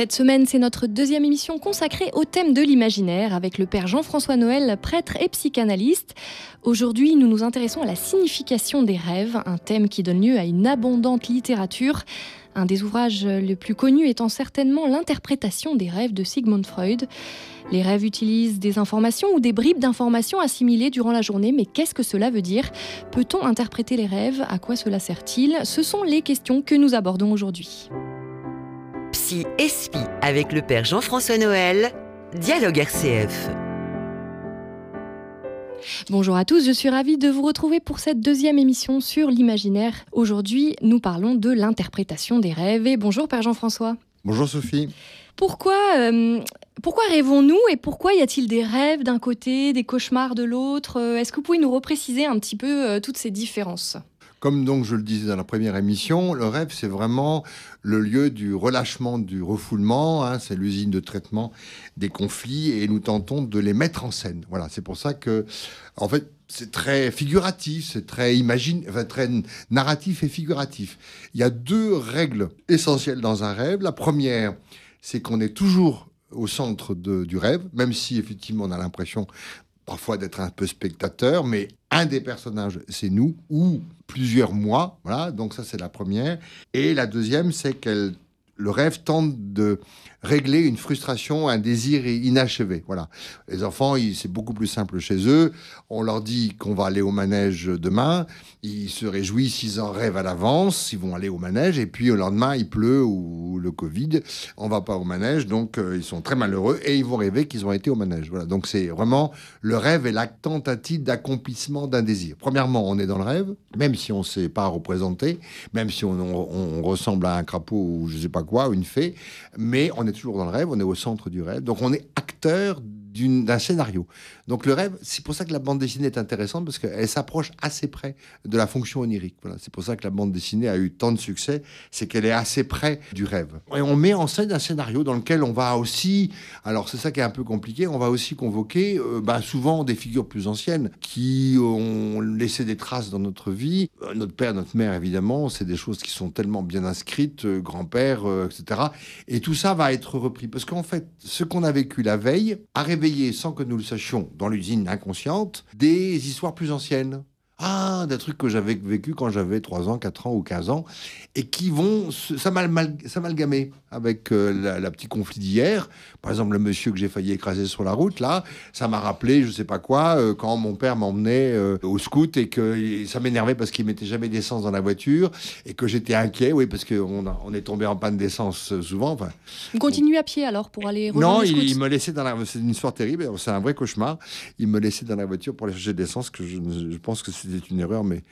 Cette semaine, c'est notre deuxième émission consacrée au thème de l'imaginaire avec le père Jean-François Noël, prêtre et psychanalyste. Aujourd'hui, nous nous intéressons à la signification des rêves, un thème qui donne lieu à une abondante littérature. Un des ouvrages les plus connus étant certainement l'interprétation des rêves de Sigmund Freud. Les rêves utilisent des informations ou des bribes d'informations assimilées durant la journée, mais qu'est-ce que cela veut dire? Peut-on interpréter les rêves? À quoi cela sert-il? Ce sont les questions que nous abordons aujourd'hui. Psy Espi avec le père Jean-François Noël, Dialogue RCF. Bonjour à tous, je suis ravie de vous retrouver pour cette deuxième émission sur l'imaginaire. Aujourd'hui, nous parlons de l'interprétation des rêves. Et bonjour Père Jean-François. Bonjour Sophie. Pourquoi, euh, pourquoi rêvons-nous et pourquoi y a-t-il des rêves d'un côté, des cauchemars de l'autre? Est-ce que vous pouvez nous repréciser un petit peu euh, toutes ces différences? Comme donc je le disais dans la première émission, le rêve c'est vraiment le lieu du relâchement, du refoulement. Hein, c'est l'usine de traitement des conflits et nous tentons de les mettre en scène. Voilà, c'est pour ça que, en fait, c'est très figuratif, c'est très imagine, très narratif et figuratif. Il y a deux règles essentielles dans un rêve. La première, c'est qu'on est toujours au centre du rêve, même si effectivement on a l'impression parfois d'être un peu spectateur, mais un des personnages, c'est nous, ou plusieurs mois. Voilà, donc ça, c'est la première. Et la deuxième, c'est qu'elle le rêve tente de régler une frustration, un désir inachevé. Voilà. Les enfants, c'est beaucoup plus simple chez eux. On leur dit qu'on va aller au manège demain. Ils se réjouissent, ils en rêvent à l'avance. Ils vont aller au manège. Et puis, au lendemain, il pleut ou le Covid. On va pas au manège. Donc, euh, ils sont très malheureux et ils vont rêver qu'ils ont été au manège. Voilà. Donc, c'est vraiment le rêve et la tentative d'accomplissement d'un désir. Premièrement, on est dans le rêve, même si on ne sait pas représenter, même si on, ressemble à un crapaud ou je sais pas quoi, une fée. Mais on est toujours dans le rêve, on est au centre du rêve. Donc, on est acteur d'un scénario. Donc le rêve, c'est pour ça que la bande dessinée est intéressante parce qu'elle s'approche assez près de la fonction onirique. Voilà, c'est pour ça que la bande dessinée a eu tant de succès, c'est qu'elle est assez près du rêve. Et on met en scène un scénario dans lequel on va aussi, alors c'est ça qui est un peu compliqué, on va aussi convoquer euh, bah, souvent des figures plus anciennes qui ont laissé des traces dans notre vie. Euh, notre père, notre mère, évidemment, c'est des choses qui sont tellement bien inscrites, euh, grand-père, etc. Et tout ça va être repris parce qu'en fait, ce qu'on a vécu la veille arrive sans que nous le sachions dans l'usine inconsciente des histoires plus anciennes. Ah, des trucs que j'avais vécu quand j'avais 3 ans, 4 ans ou 15 ans, et qui vont s'amalgamer avec euh, la, petit conflit d'hier. Par exemple, le monsieur que j'ai failli écraser sur la route, là, ça m'a rappelé, je sais pas quoi, euh, quand mon père m'emmenait euh, au scout et que ça m'énervait parce qu'il mettait jamais d'essence dans la voiture et que j'étais inquiet, oui, parce qu'on on est tombé en panne d'essence souvent. Enfin, Vous continuez à pied alors pour aller Non, il, me laissait dans la. C'est une histoire terrible, c'est un vrai cauchemar. Il me laissait dans la voiture pour aller chercher d'essence, que je, je pense que c'est c'était une erreur, mais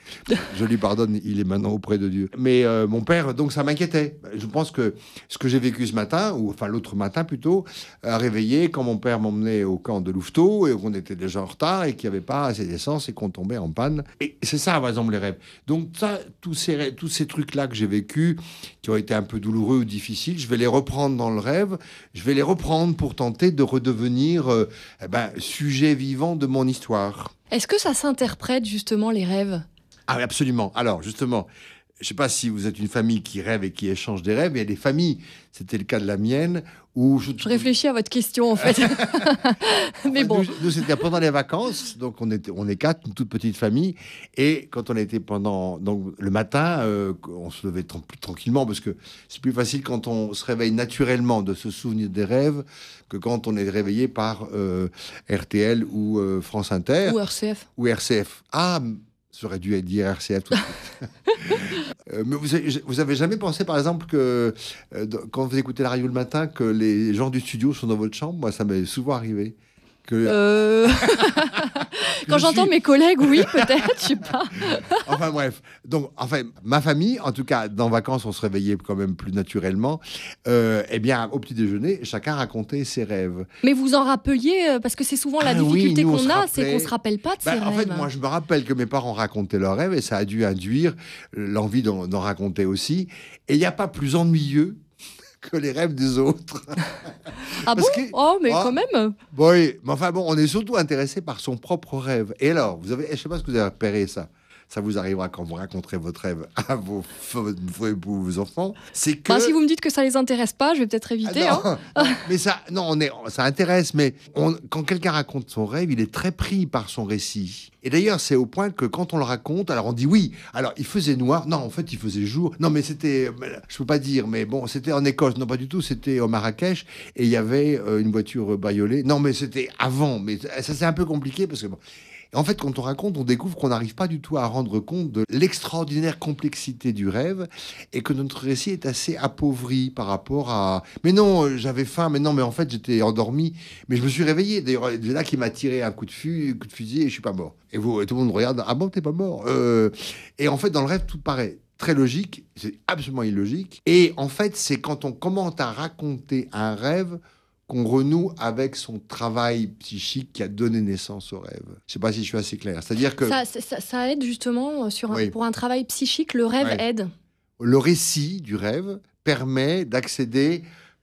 je lui pardonne, il est maintenant auprès de Dieu. Mais euh, mon père, donc ça m'inquiétait. Je pense que ce que j'ai vécu ce matin, ou enfin l'autre matin plutôt, a réveillé quand mon père m'emmenait au camp de Louveteau et qu'on était déjà en retard et qu'il n'y avait pas assez d'essence et qu'on tombait en panne. Et c'est ça, par exemple, les rêves. Donc ça, tous ces, tous ces trucs-là que j'ai vécu, qui ont été un peu douloureux ou difficiles, je vais les reprendre dans le rêve, je vais les reprendre pour tenter de redevenir euh, eh ben, sujet vivant de mon histoire. Est-ce que ça s'interprète justement les rêves? Ah absolument. Alors justement, je ne sais pas si vous êtes une famille qui rêve et qui échange des rêves. Il y a des familles, c'était le cas de la mienne, où je... réfléchis à votre question en fait. Mais bon. Nous, c'était pendant les vacances, donc on, était, on est quatre, une toute petite famille. Et quand on était pendant. Donc le matin, euh, on se levait tranquillement, parce que c'est plus facile quand on se réveille naturellement de se souvenir des rêves que quand on est réveillé par euh, RTL ou euh, France Inter. Ou RCF. Ou RCF. Ah, J'aurais dû dire RCF tout. Euh, mais vous, avez jamais pensé, par exemple, que quand vous écoutez la radio le matin, que les gens du studio sont dans votre chambre? Moi, ça m'est souvent arrivé. Euh, Quand j'entends mes collègues, oui, peut-être, je sais pas. enfin bref, donc enfin ma famille, en tout cas dans vacances, on se réveillait quand même plus naturellement. Euh, eh bien, au petit déjeuner, chacun racontait ses rêves. Mais vous en rappeliez euh, parce que c'est souvent la ah difficulté qu'on a, c'est qu'on se rappelle pas de ses rêves. En fait, moi, je me rappelle que mes parents racontaient leurs rêves et ça a dû induire l'envie d'en raconter aussi. Et il n'y a pas plus ennuyeux que les rêves des autres. ah bon Oh, mais ah, quand même Oui, mais enfin bon, on est surtout intéressé par son propre rêve. Et alors, vous avez, je sais pas ce que vous avez repéré ça. Ça vous arrivera quand vous raconterez votre rêve à vos, vos, vos enfants, c'est que... Bah, si vous me dites que ça les intéresse pas, je vais peut-être éviter. Ah, hein. non, mais ça, non, on est, ça intéresse, mais on- quand quelqu'un raconte son rêve, il est très pris par son récit. Et d'ailleurs, c'est au point que quand on le raconte, alors on dit oui, alors il faisait noir, non, en fait il faisait jour, non, mais c'était, je peux pas dire, mais bon, c'était en Écosse, non, pas du tout, c'était au Marrakech, et il y avait euh, une voiture bariolée, non, mais c'était avant, mais ça c'est un peu compliqué parce que bon. Et en fait, quand on raconte, on découvre qu'on n'arrive pas du tout à rendre compte de l'extraordinaire complexité du rêve et que notre récit est assez appauvri par rapport à. Mais non, j'avais faim, mais non, mais en fait, j'étais endormi, mais je me suis réveillé. D'ailleurs, c'est là qui m'a tiré un coup de, fu- coup de fusil et je suis pas mort. Et vous, tout le monde regarde, ah bon, t'es pas mort Euh, Et en fait, dans le rêve, tout paraît très logique, c'est absolument illogique. Et en fait, c'est quand on commence à raconter un rêve qu'on renoue avec son travail psychique qui a donné naissance au rêve. Je sais pas si je suis assez clair. C'est-à-dire que Ça, ça- ça aide justement euh, sur un- Oui. pour un travail psychique, le rêve Ouais. aide. le récit du rêve permet d'accéder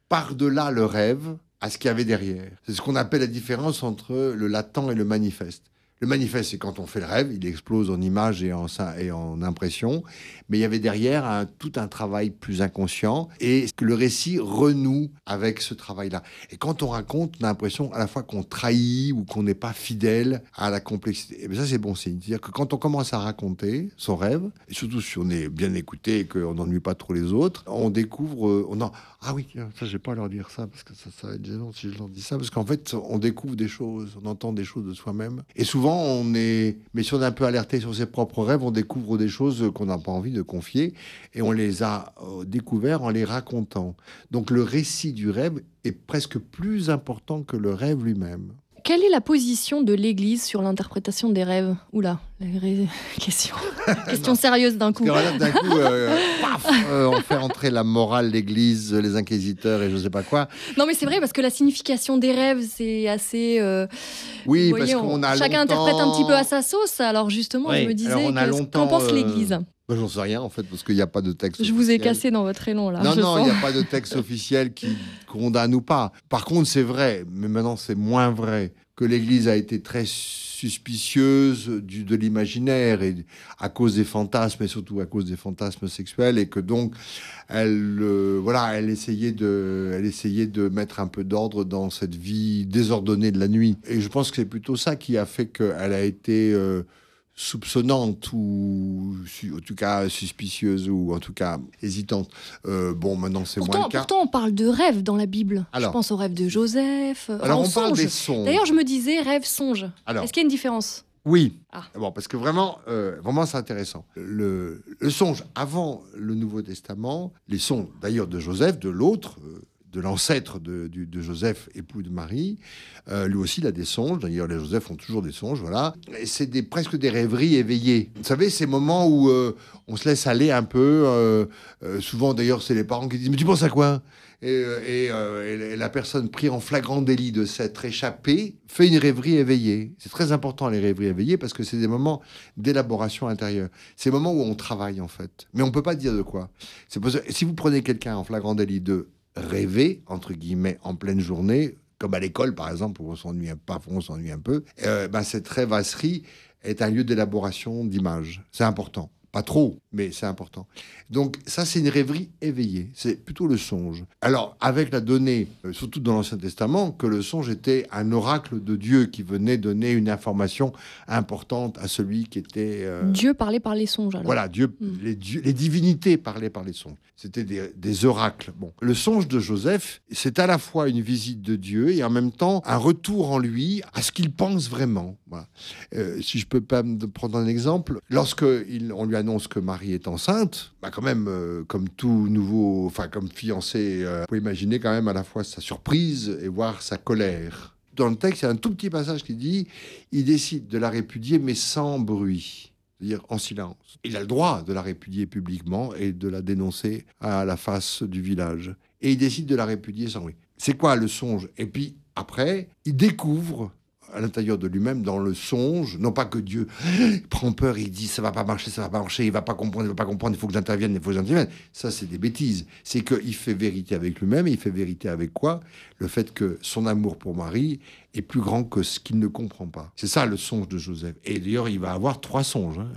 par-delà le rêve à ce qu'il y avait derrière. C'est ce qu'on appelle la différence entre le latent et le manifeste. Le manifeste, c'est quand on fait le rêve, il explose en images et en, et impressions, mais il y avait derrière tout un travail plus inconscient et le récit renoue avec ce travail-là. Et quand on raconte, on a l'impression à la fois qu'on trahit ou qu'on n'est pas fidèle à la complexité. Et bien ça, c'est bon signe. C'est-à-dire que quand on commence à raconter son rêve, et surtout si on est bien écouté et qu'on n'ennuie pas trop les autres, on découvre, euh, ah oui, ça, je vais pas leur dire ça parce que ça, ça va être gênant si je leur dis ça, parce qu'en fait, on découvre des choses, on entend des choses de soi-même. Et souvent, on est, mais si on est un peu alerté sur ses propres rêves, on découvre des choses qu'on n'a pas envie de confier et on les a euh, découverts en les racontant. Donc le récit du rêve est presque plus important que le rêve lui-même. Quelle est la position de l'Église sur l'interprétation des rêves Oula, la vraie question, question sérieuse d'un coup. D'un coup, euh, paf, euh, on fait entrer la morale, l'Église, les inquisiteurs et je sais pas quoi. Non mais c'est vrai parce que la signification des rêves c'est assez. euh, Oui, voyez, parce on- qu'on a chacun longtemps- interprète un petit peu à sa sauce. Alors justement, Oui, je me disais, qu'en pense euh, l'Église Moi, j'en sais rien en fait, parce qu'il n'y a pas de texte. Je vous ai cassé dans votre élan là. Non, non, il n'y a pas de texte officiel qui condamne ou pas. Par contre, c'est vrai, mais maintenant c'est moins vrai, que l'Église a été très suspicieuse du, de l'imaginaire et à cause des fantasmes et surtout à cause des fantasmes sexuels et que donc elle euh, voilà elle essayait de elle essayait de mettre un peu d'ordre dans cette vie désordonnée de la nuit. Et je pense que c'est plutôt ça qui a fait qu'elle a été euh, soupçonnante ou en tout cas suspicieuse ou en tout cas hésitante. Euh, bon, maintenant c'est moins le cas. pourtant, on parle de rêves dans la Bible. Alors. je pense au rêve de Joseph. euh, Alors on parle des sons. D'ailleurs, je me disais rêve songe. Est-ce qu'il y a une différence? Oui. Ah. Bon, parce que vraiment, euh, vraiment c'est intéressant. Le, le songe avant le Nouveau Testament, les sons d'ailleurs de Joseph, de l'autre. euh, de l'ancêtre de, Joseph, époux de Marie. Euh, lui aussi, il a des songes. D'ailleurs, les Joseph ont toujours des songes, voilà. C'est des, presque des rêveries éveillées. Vous savez, ces moments où euh, on se laisse aller un peu. euh, souvent, d'ailleurs, c'est les parents qui disent Mais tu penses à quoi? Et, la personne pris en flagrant délit de s'être échappée fait une rêverie éveillée. C'est très important les rêveries éveillées parce que c'est des moments d'élaboration intérieure. C'est des moments où on travaille en fait. Mais on peut pas dire de quoi. C'est si vous prenez quelqu'un en flagrant délit de rêver, entre guillemets, en pleine journée, comme à l'école par exemple, où on s'ennuie pas, on s'ennuie un peu, euh, ben, cette rêvasserie est un lieu d'élaboration d'images. C'est important. Pas trop, mais c'est important. Donc ça, c'est une rêverie éveillée. C'est plutôt le songe. Alors, avec la donnée, euh, surtout dans l'Ancien Testament, que le songe était un oracle de Dieu qui venait donner une information importante à celui qui était... euh, Dieu parlait par les songes. Alors. voilà, Dieu, Mm. les, dieux- les divinités parlaient par les songes. C'était des, des oracles. Bon, le songe de Joseph, c'est à la fois une visite de Dieu et en même temps un retour en lui à ce qu'il pense vraiment. Voilà. Euh, si je peux pas me prendre un exemple, lorsque il- on lui annonce que Marie est enceinte, bah quand même, euh, comme tout nouveau, enfin comme fiancé, euh, on peut imaginer quand même à la fois sa surprise et voir sa colère. Dans le texte, il y a un tout petit passage qui dit il décide de la répudier, mais sans bruit c'est-à-dire en silence. Il a le droit de la répudier publiquement et de la dénoncer à la face du village. Et il décide de la répudier sans bruit. C'est quoi le songe? Et puis après, il découvre à l'intérieur de lui-même, dans le songe, non pas que Dieu prend peur, il dit ça va pas marcher, ça va pas marcher, il va pas comprendre, il va pas comprendre, il faut que j'intervienne, il faut que j'intervienne. Ça, c'est des bêtises. C'est qu'il fait vérité avec lui-même, il fait vérité avec quoi? Le fait que son amour pour Marie est plus grand que ce qu'il ne comprend pas. C'est ça le songe de Joseph. Et d'ailleurs, il va avoir trois songes. Hein.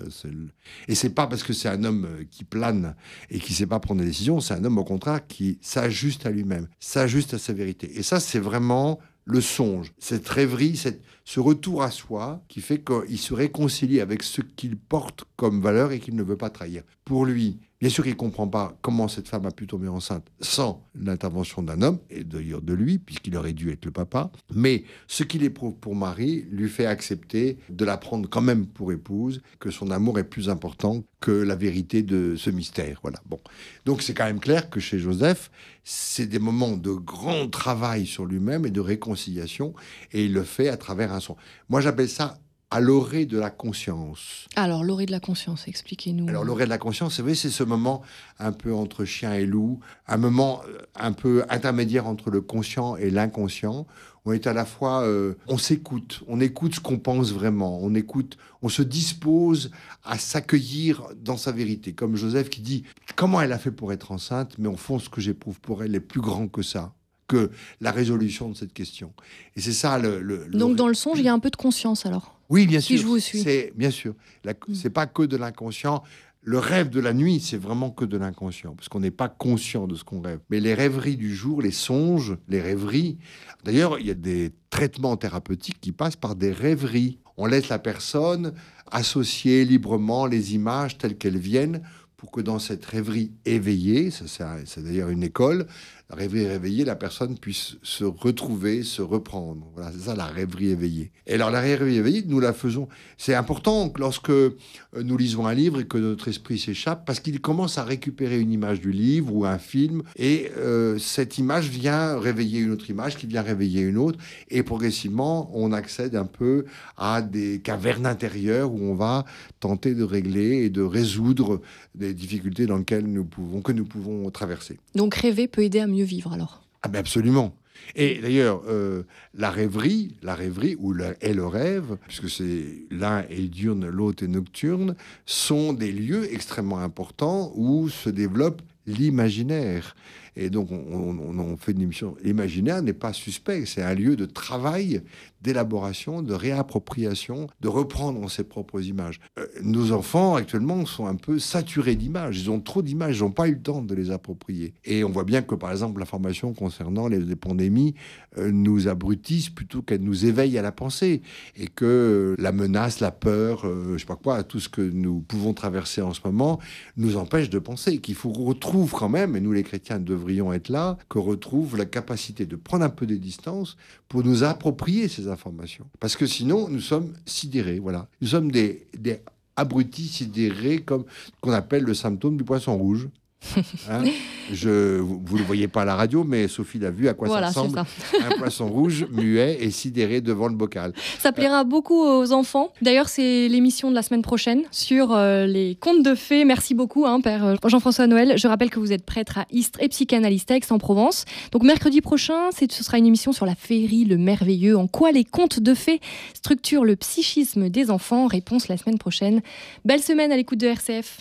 Et c'est pas parce que c'est un homme euh, qui plane et qui sait pas prendre des décisions, c'est un homme au contraire qui s'ajuste à lui-même, s'ajuste à sa vérité. Et ça, c'est vraiment le songe, cette rêverie, ce retour à soi qui fait qu'il se réconcilie avec ce qu'il porte comme valeur et qu'il ne veut pas trahir. Pour lui, Bien sûr qu'il ne comprend pas comment cette femme a pu tomber enceinte sans l'intervention d'un homme, et d'ailleurs de lui, puisqu'il aurait dû être le papa. Mais ce qu'il éprouve pour Marie lui fait accepter de la prendre quand même pour épouse, que son amour est plus important que la vérité de ce mystère. Voilà. Bon. Donc c'est quand même clair que chez Joseph, c'est des moments de grand travail sur lui-même et de réconciliation, et il le fait à travers un son. Moi j'appelle ça à l'orée de la conscience. Alors, l'orée de la conscience, expliquez-nous. Alors, l'orée de la conscience, c'est vrai, c'est ce moment un peu entre chien et loup, un moment euh, un peu intermédiaire entre le conscient et l'inconscient. On est à la fois, euh, on s'écoute, on écoute ce qu'on pense vraiment, on écoute, on se dispose à s'accueillir dans sa vérité. Comme Joseph qui dit, comment elle a fait pour être enceinte, mais au fond, ce que j'éprouve pour elle est plus grand que ça que la résolution de cette question. Et c'est ça le, Donc dans le songe, il y a un peu de conscience alors Oui, bien sûr. Je vous suis. C'est bien sûr. Mm. C'est pas que de l'inconscient. Le rêve de la nuit, c'est vraiment que de l'inconscient, parce qu'on n'est pas conscient de ce qu'on rêve. Mais les rêveries du jour, les songes, les rêveries. D'ailleurs, il y a des traitements thérapeutiques qui passent par des rêveries. On laisse la personne associer librement les images telles qu'elles viennent pour que dans cette rêverie éveillée, c'est d'ailleurs une école, rêver réveillée, la personne puisse se retrouver, se reprendre. Voilà, c'est ça la rêverie éveillée. Et alors la rêverie éveillée, nous la faisons. C'est important lorsque euh, nous lisons un livre et que notre esprit s'échappe, parce qu'il commence à récupérer une image du livre ou un film, et euh, cette image vient réveiller une autre image, qui vient réveiller une autre, et progressivement, on accède un peu à des cavernes intérieures où on va tenter de régler et de résoudre des difficultés dans lesquelles nous pouvons, que nous pouvons traverser. Donc rêver peut aider à mieux vivre alors? Ah ben absolument. Et d'ailleurs, euh, la rêverie, la rêverie ou le, et le rêve, puisque c'est l'un est diurne, l'autre est nocturne, sont des lieux extrêmement importants où se développe l'imaginaire. Et donc, on, fait une émission. L'imaginaire n'est pas suspect, c'est un lieu de travail d'élaboration, de réappropriation, de reprendre ses propres images. Euh, nos enfants actuellement sont un peu saturés d'images. Ils ont trop d'images, ils n'ont pas eu le temps de les approprier. Et on voit bien que par exemple l'information concernant les, pandémies euh, nous abrutissent plutôt qu'elle nous éveille à la pensée. Et que la menace, la peur, euh, je sais pas quoi, tout ce que nous pouvons traverser en ce moment nous empêche de penser. Qu'il faut retrouve quand même, et nous les chrétiens devrions être là, que retrouve la capacité de prendre un peu des distances pour nous approprier ces informations. Parce que sinon, nous sommes sidérés, voilà. Nous sommes des, des abrutis sidérés, comme qu'on appelle le symptôme du poisson rouge. Hein je, vous ne le voyez pas à la radio, mais Sophie l'a vu à quoi ça ressemble. Un poisson rouge, muet et sidéré devant le bocal. Ça plaira beaucoup aux enfants. D'ailleurs, c'est l'émission de la semaine prochaine sur euh, les contes de fées. Merci beaucoup, hein, Père euh, Jean-François Noël. Je rappelle que vous êtes prêtre à Istres et psychanalyste à Aix-en-Provence. Donc, mercredi prochain, ce sera une émission sur la féerie, le merveilleux. En quoi les contes de fées structurent le psychisme des enfants? Réponse la semaine prochaine. Belle semaine à l'écoute de RCF.